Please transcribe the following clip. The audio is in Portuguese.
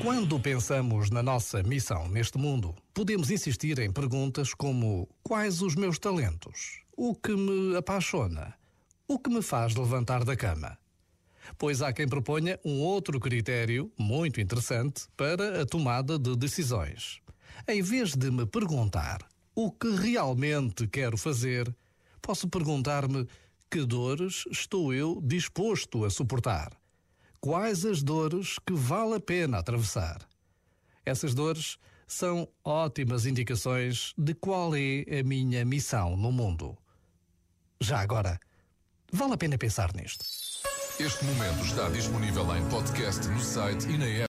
Quando pensamos na nossa missão neste mundo, podemos insistir em perguntas como: quais os meus talentos? O que me apaixona? O que me faz levantar da cama? Pois há quem proponha um outro critério muito interessante para a tomada de decisões. Em vez de me perguntar o que realmente quero fazer, posso perguntar-me que dores estou eu disposto a suportar quais as dores que vale a pena atravessar. Essas dores são ótimas indicações de qual é a minha missão no mundo. Já agora, vale a pena pensar nisto. Este momento está disponível em podcast no site e na app.